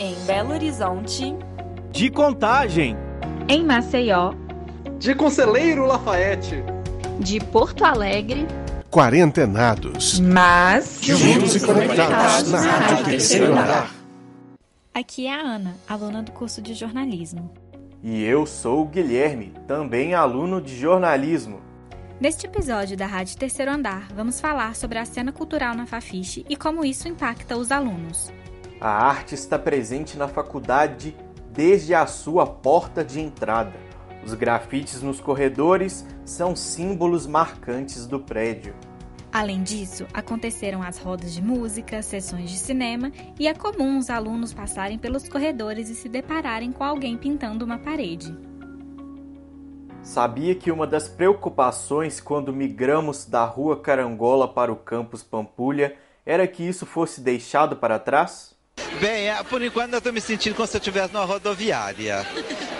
Em Belo Horizonte. De Contagem. Em Maceió. De Conselheiro Lafayette. De Porto Alegre. Quarentenados. Mas. Juntos e conectados na Rádio Terceiro Andar. Aqui é a Ana, aluna do curso de jornalismo. E eu sou o Guilherme, também aluno de jornalismo. Neste episódio da Rádio Terceiro Andar, vamos falar sobre a cena cultural na Fafiche e como isso impacta os alunos. A arte está presente na faculdade desde a sua porta de entrada. Os grafites nos corredores são símbolos marcantes do prédio. Além disso, aconteceram as rodas de música, sessões de cinema e é comum os alunos passarem pelos corredores e se depararem com alguém pintando uma parede. Sabia que uma das preocupações quando migramos da Rua Carangola para o campus Pampulha era que isso fosse deixado para trás? Bem, é, por enquanto eu estou me sentindo como se eu estivesse numa rodoviária.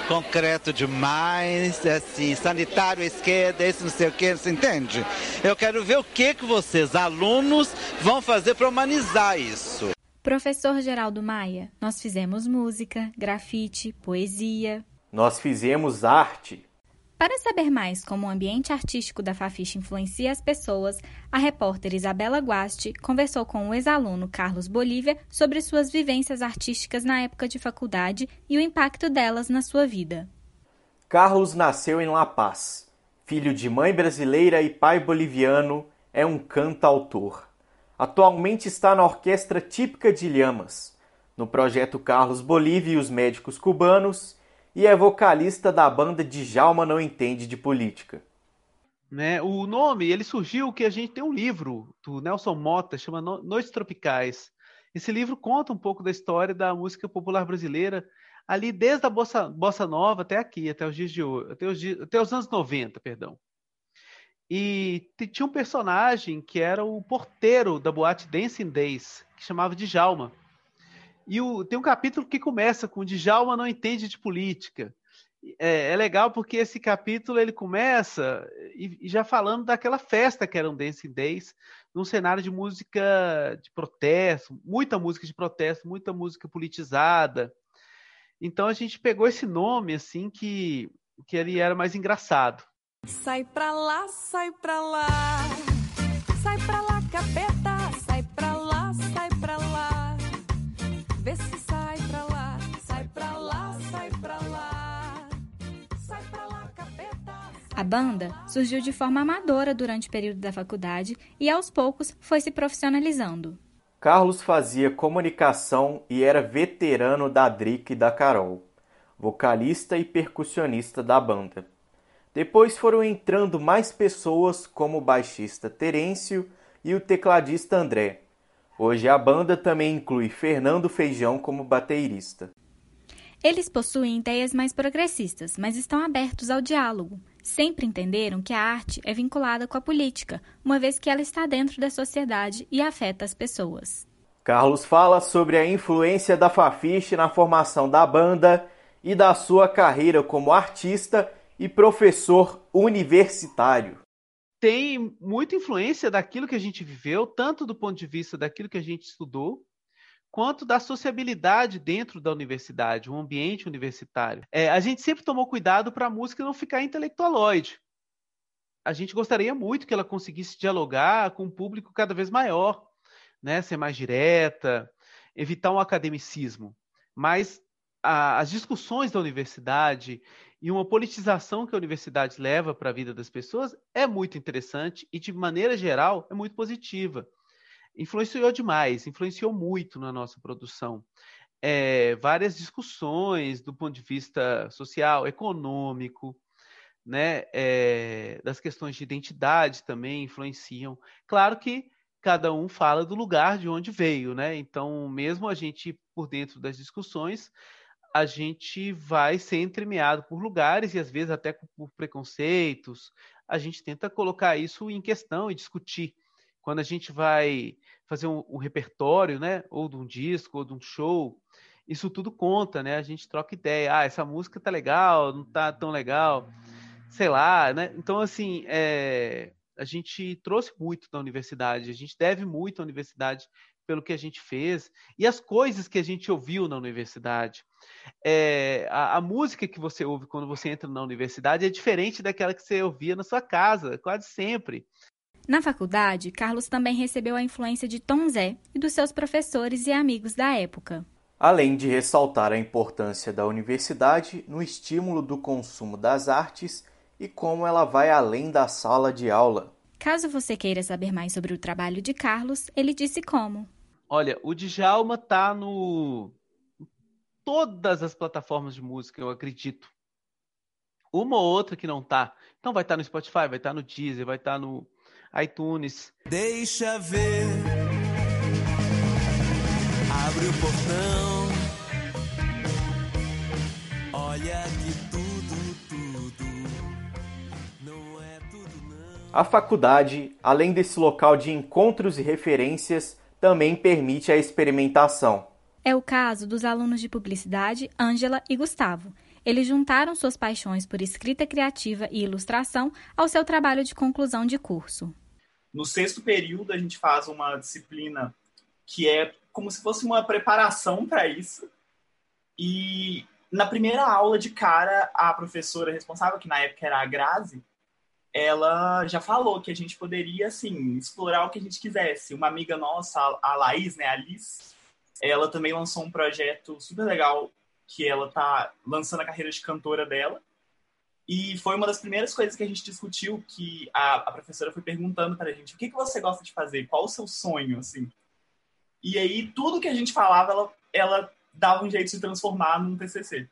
Concreto demais, assim, sanitário à esquerda, esse não sei o que, você entende? Eu quero ver o que, que vocês, alunos, vão fazer para humanizar isso. Professor Geraldo Maia, nós fizemos música, grafite, poesia. Nós fizemos arte. Para saber mais como o ambiente artístico da Fafiche influencia as pessoas, a repórter Isabela Guasti conversou com o ex-aluno Carlos Bolívia sobre suas vivências artísticas na época de faculdade e o impacto delas na sua vida. Carlos nasceu em La Paz. Filho de mãe brasileira e pai boliviano, é um cantautor. Atualmente está na Orquestra Típica de Lhamas, no projeto Carlos Bolívia e os Médicos Cubanos e é vocalista da banda Djalma Não Entende de Política. Né, o nome, ele surgiu que a gente tem um livro do Nelson Mota, chama Noites Tropicais. Esse livro conta um pouco da história da música popular brasileira, ali desde a bossa, bossa nova até aqui, até os dias de hoje, até os, dias, até os anos 90, perdão. E tinha um personagem que era o porteiro da boate Dancing Days, que chamava Djalma. E o, tem um capítulo que começa com Djalma não entende de política. É, é, legal porque esse capítulo ele começa e, e, já falando daquela festa que era um Dancing Days, num cenário de música de protesto, muita música de protesto, muita música politizada. Então a gente pegou esse nome assim que, que ele era mais engraçado. Sai pra lá, sai pra lá, sai pra lá, capeta, A banda surgiu de forma amadora durante o período da faculdade e aos poucos foi se profissionalizando. Carlos fazia comunicação e era veterano da Drica e da Carol, vocalista e percussionista da banda. Depois foram entrando mais pessoas como o baixista Terêncio e o tecladista André, Hoje a banda também inclui Fernando Feijão como baterista. Eles possuem ideias mais progressistas, mas estão abertos ao diálogo. Sempre entenderam que a arte é vinculada com a política, uma vez que ela está dentro da sociedade e afeta as pessoas. Carlos fala sobre a influência da Fafiche na formação da banda e da sua carreira como artista e professor universitário tem muita influência daquilo que a gente viveu, tanto do ponto de vista daquilo que a gente estudou, quanto da sociabilidade dentro da universidade, um ambiente universitário. É, a gente sempre tomou cuidado para a música não ficar intelectualoide. A gente gostaria muito que ela conseguisse dialogar com um público cada vez maior, né? ser mais direta, evitar um academicismo. Mas a, as discussões da universidade e uma politização que a universidade leva para a vida das pessoas é muito interessante e, de maneira geral, é muito positiva. Influenciou demais, influenciou muito na nossa produção. É, várias discussões do ponto de vista social, econômico, né, é, das questões de identidade também influenciam. Claro que cada um fala do lugar de onde veio, né? Então, mesmo a gente por dentro das discussões, a gente vai ser entremeado por lugares e às vezes até por preconceitos. A gente tenta colocar isso em questão e discutir. Quando a gente vai fazer um, um repertório, né, ou de um disco, ou de um show, isso tudo conta, né? A gente troca ideia. Ah, essa música tá legal, não tá tão legal, sei lá, né? Então, assim, é... a gente trouxe muito da universidade, a gente deve muito à universidade pelo que a gente fez e as coisas que a gente ouviu na universidade. É, a, a, música que você ouve quando você entra na universidade é diferente daquela que você ouvia na sua casa, quase sempre. Na faculdade, Carlos também recebeu a influência de Tom Zé e dos seus professores e amigos da época. Além de ressaltar a importância da universidade no estímulo do consumo das artes e como ela vai além da sala de aula. Caso você queira saber mais sobre o trabalho de Carlos, ele disse como. Olha, o Djalma tá no todas as plataformas de música, eu acredito. Uma ou outra que não tá. Então vai estar tá no Spotify, vai estar tá no Deezer, vai estar tá no iTunes. Deixa ver. Abre o portão. Olha que tudo, tudo. Não é tudo, não. A faculdade, além desse local de encontros e referências, também permite a experimentação. É o caso dos alunos de publicidade Ângela e Gustavo. Eles juntaram suas paixões por escrita criativa e ilustração ao seu trabalho de conclusão de curso. No sexto período, a gente faz uma disciplina que é como se fosse uma preparação para isso. E na primeira aula de cara, a professora responsável, que na época era a Grazi, ela já falou que a gente poderia, assim, explorar o que a gente quisesse. Uma amiga nossa, a Laís, né, a Liz, ela também lançou um projeto super legal que ela tá lançando a carreira de cantora dela. E foi uma das primeiras coisas que a gente discutiu, que a, a professora foi perguntando para a gente, o que, que você gosta de fazer? Qual o seu sonho, assim? E aí, tudo que a gente falava, ela, ela dava um jeito de transformar num TCC.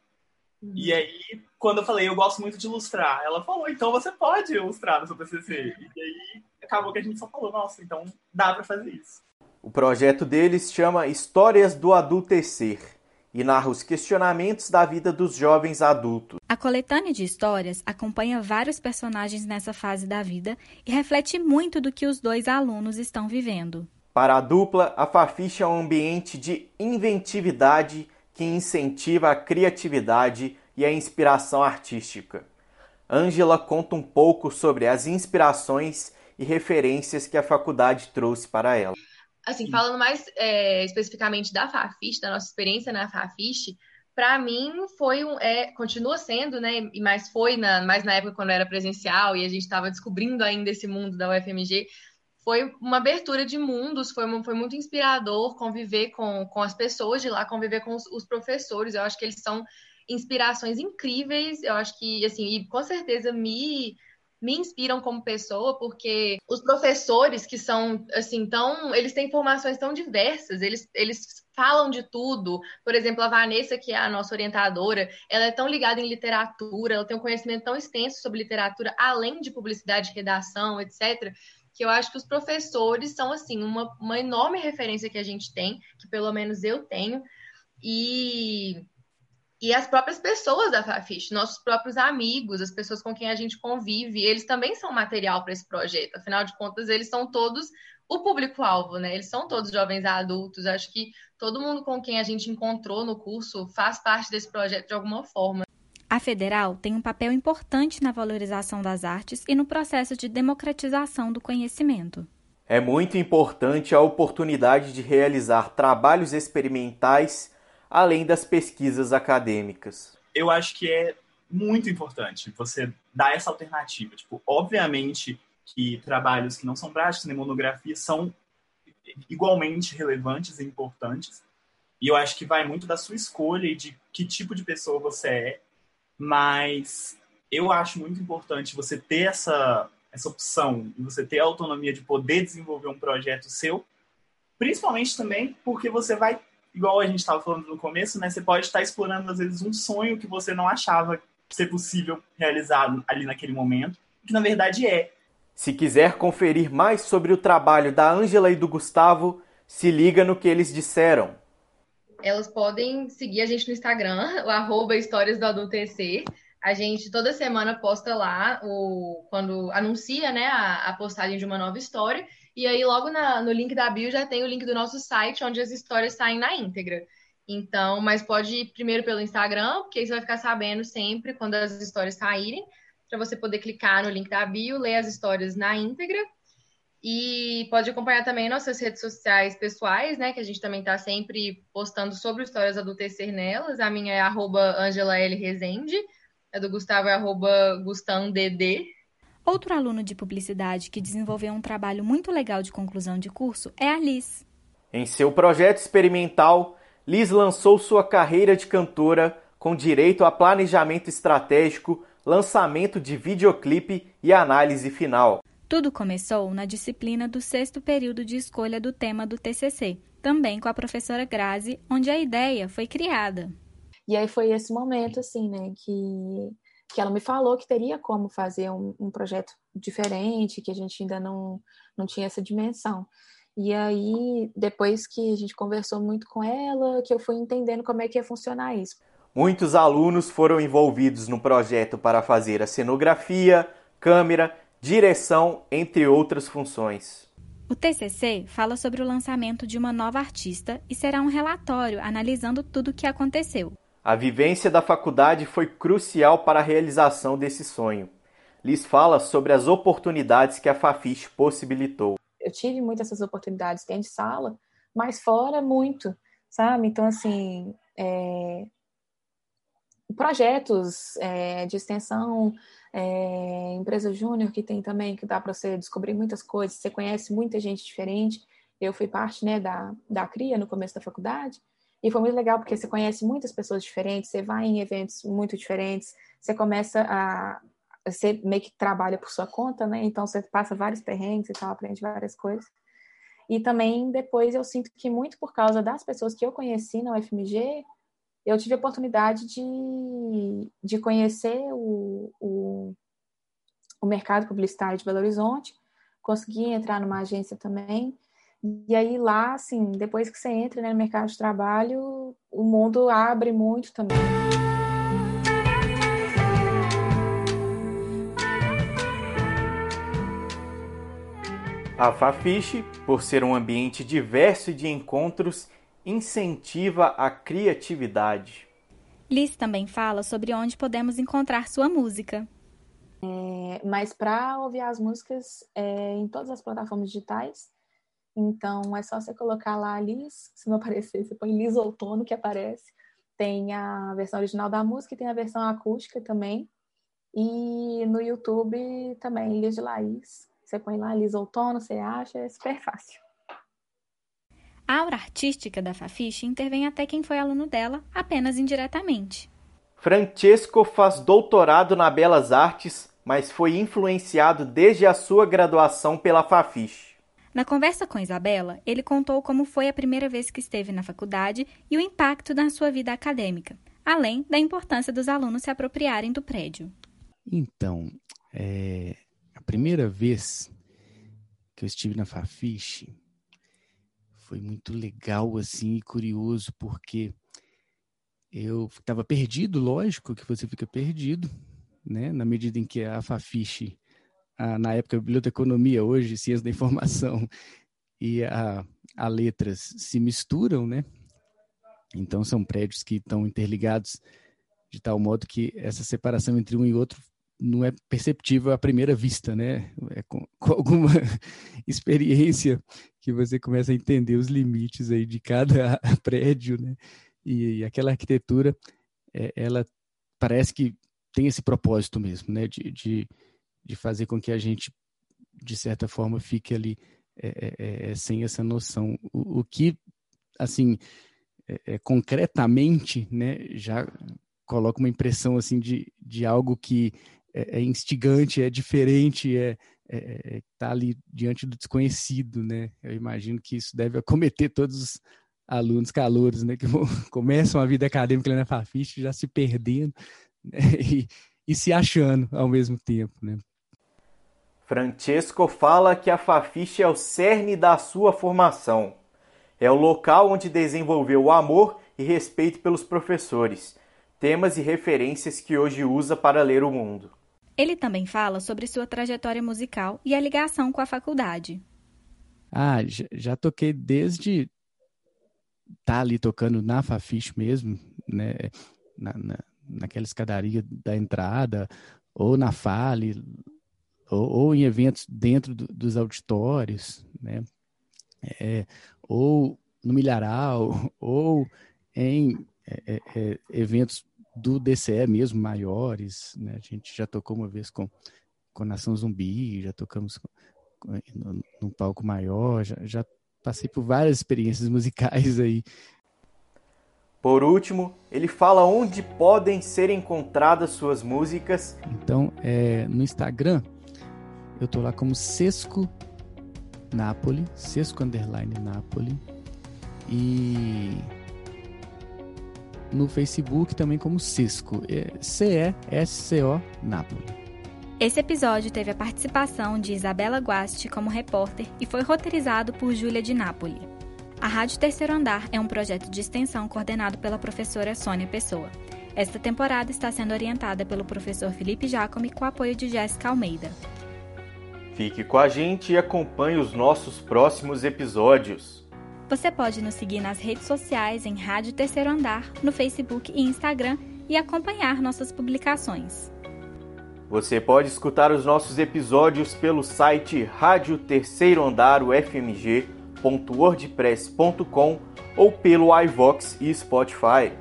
Uhum. E aí, quando eu falei, eu gosto muito de ilustrar, ela falou, então você pode ilustrar no seu TCC. E aí, acabou que a gente só falou, nossa, então dá para fazer isso. O projeto deles chama Histórias do Adultecer e narra os questionamentos da vida dos jovens adultos. A coletânea de histórias acompanha vários personagens nessa fase da vida e reflete muito do que os dois alunos estão vivendo. Para a dupla, a Fafiche é um ambiente de inventividade que incentiva a criatividade e a inspiração artística. Ângela conta um pouco sobre as inspirações e referências que a faculdade trouxe para ela assim, falando mais é, especificamente da Fafiche, da nossa experiência na Fafiche, para mim foi um, é, continua sendo, né? E mais foi na, mais na época quando era presencial e a gente estava descobrindo ainda esse mundo da UFMG. Foi uma abertura de mundos, foi, foi muito inspirador conviver com, com as pessoas de lá, conviver com os, os professores. Eu acho que eles são inspirações incríveis. Eu acho que, assim, e com certeza me me inspiram como pessoa, porque os professores que são, assim, tão. Eles têm formações tão diversas, eles, eles falam de tudo. Por exemplo, a Vanessa, que é a nossa orientadora, ela é tão ligada em literatura, ela tem um conhecimento tão extenso sobre literatura, além de publicidade, redação, etc., que eu acho que os professores são, assim, uma, uma enorme referência que a gente tem, que pelo menos eu tenho. E e as próprias pessoas da Fafiche, nossos próprios amigos, as pessoas com quem a gente convive, eles também são material para esse projeto. Afinal de contas, eles são todos o público-alvo, né? Eles são todos jovens adultos. Acho que todo mundo com quem a gente encontrou no curso faz parte desse projeto de alguma forma. A federal tem um papel importante na valorização das artes e no processo de democratização do conhecimento. É muito importante a oportunidade de realizar trabalhos experimentais além das pesquisas acadêmicas. Eu acho que é muito importante você dar essa alternativa. Tipo, obviamente que trabalhos que não são práticos, nem monografias, são igualmente relevantes e importantes. E eu acho que vai muito da sua escolha e de que tipo de pessoa você é. Mas eu acho muito importante você ter essa, essa opção e você ter a autonomia de poder desenvolver um projeto seu, principalmente também porque você vai igual a gente estava falando no começo, né? Você pode estar explorando, às vezes, um sonho que você não achava ser possível realizar ali naquele momento, que na verdade é. Se quiser conferir mais sobre o trabalho da Ângela e do Gustavo, se liga no que eles disseram. Elas podem seguir a gente no Instagram, o arroba Histórias do Adultecer. A gente toda semana posta lá o quando anuncia né, a, a postagem de uma nova história. E aí, logo na, no link da bio, já tem o link do nosso site, onde as histórias saem na íntegra. Então, mas pode ir primeiro pelo Instagram, porque aí você vai ficar sabendo sempre quando as histórias saírem, para você poder clicar no link da bio, ler as histórias na íntegra. E pode acompanhar também nossas redes sociais pessoais, né? Que a gente também está sempre postando sobre histórias adultecer nelas. A minha é arroba Angela L. Rezende, a do Gustavo é arroba GustãoDD. Outro aluno de publicidade que desenvolveu um trabalho muito legal de conclusão de curso é a Liz. Em seu projeto experimental, Liz lançou sua carreira de cantora com direito a planejamento estratégico, lançamento de videoclipe e análise final. Tudo começou na disciplina do sexto período de escolha do tema do TCC, também com a professora Grazi, onde a ideia foi criada. E aí foi esse momento, assim, né, que, que ela me falou que teria como fazer um, um projeto diferente, que a gente ainda não, não tinha essa dimensão. E aí, depois que a gente conversou muito com ela, que eu fui entendendo como é que ia funcionar isso. Muitos alunos foram envolvidos no projeto para fazer a cenografia, câmera direção, entre outras funções. O TCC fala sobre o lançamento de uma nova artista e será um relatório analisando tudo o que aconteceu. A vivência da faculdade foi crucial para a realização desse sonho. Liz fala sobre as oportunidades que a Fafiche possibilitou. Eu tive muitas essas oportunidades dentro de sala, mas fora muito, sabe? Então, assim, é... projetos é, de extensão, é, empresa júnior que tem também, que dá para você descobrir muitas coisas, você conhece muita gente diferente. Eu fui parte né, da, da CRIA no começo da faculdade, e foi muito legal porque você conhece muitas pessoas diferentes, você vai em eventos muito diferentes, você começa a. Você meio que trabalha por sua conta, né? Então você passa vários perrengues e tal, aprende várias coisas. E também depois eu sinto que muito por causa das pessoas que eu conheci na UFMG, eu tive a oportunidade de, de conhecer o, o, o mercado publicitário de Belo Horizonte, consegui entrar numa agência também. E aí lá, assim, depois que você entra né, no mercado de trabalho, o mundo abre muito também. A Fafiche, por ser um ambiente diverso de encontros, incentiva a criatividade. Liz também fala sobre onde podemos encontrar sua música. É, mas para ouvir as músicas é, em todas as plataformas digitais, então é só você colocar lá Liz, se não aparecer, você põe Liz Outono que aparece. Tem a versão original da música e tem a versão acústica também. E no YouTube também, Liz de Laís. Você põe lá Liz Outono, você acha, é super fácil. A aura artística da Fafiche intervém até quem foi aluno dela, apenas indiretamente. Francesco faz doutorado na Belas Artes, mas foi influenciado desde a sua graduação pela Fafiche. Na conversa com Isabela, ele contou como foi a primeira vez que esteve na faculdade e o impacto na sua vida acadêmica, além da importância dos alunos se apropriarem do prédio. Então, é, a primeira vez que eu estive na Fafiche, foi muito legal assim e curioso porque eu estava perdido, lógico que você fica perdido, né? Na medida em que a Fafiche, na época biblioteconomia, hoje ciência da informação e a, a letras se misturam, né? Então são prédios que estão interligados de tal modo que essa separação entre um e outro não é perceptível à primeira vista, né? É com, com, alguma experiência que você começa a entender os limites aí de cada prédio, né? E, e aquela arquitetura, é, ela parece que tem esse propósito mesmo, né? De, de, de fazer com que a gente, de certa forma, fique ali é, é, é, é sem essa noção. O, o que, assim, é, concretamente, né? Já coloca uma impressão assim de, de algo que é, instigante, é diferente, é, é, é, tá ali diante do desconhecido, né? Eu imagino que isso deve acometer todos os alunos calouros, né? Que começam a vida acadêmica na Fafiche já se perdendo né? e, e se achando ao mesmo tempo, né? Francesco fala que a Fafiche é o cerne da sua formação. É o local onde desenvolveu o amor e respeito pelos professores, temas e referências que hoje usa para ler o mundo. Ele também fala sobre sua trajetória musical e a ligação com a faculdade. Ah, já, toquei desde estar tá ali tocando na Fafiche mesmo, né? Na, na, naquela escadaria da entrada, ou na Fale, ou, ou em eventos dentro do, dos auditórios, né? É, ou no milharal, ou em é, é, é eventos do DCE mesmo, maiores, né? A gente já tocou uma vez com, com Nação Zumbi, já tocamos com, com, num palco maior, já, já passei por várias experiências musicais aí. Por último, ele fala onde podem ser encontradas suas músicas. Então, é, no Instagram, eu tô lá como Sesco Napoli, Sesco Underline Napoli. E no Facebook também como Cisco, é C-E-S-C-O Napoli. Esse episódio teve a participação de Isabela Guasti como repórter e foi roteirizado por Júlia de Napoli. A Rádio Terceiro Andar é um projeto de extensão coordenado pela professora Sônia Pessoa. Esta temporada está sendo orientada pelo professor Felipe Jacome com apoio de Jéssica Almeida. Fique com a gente e acompanhe os nossos próximos episódios. Você pode nos seguir nas redes sociais em Rádio Terceiro Andar, no Facebook e Instagram e acompanhar nossas publicações. Você pode escutar os nossos episódios pelo site Rádio Terceiro Andar UFMG.wordpress.com ou pelo iVox e Spotify.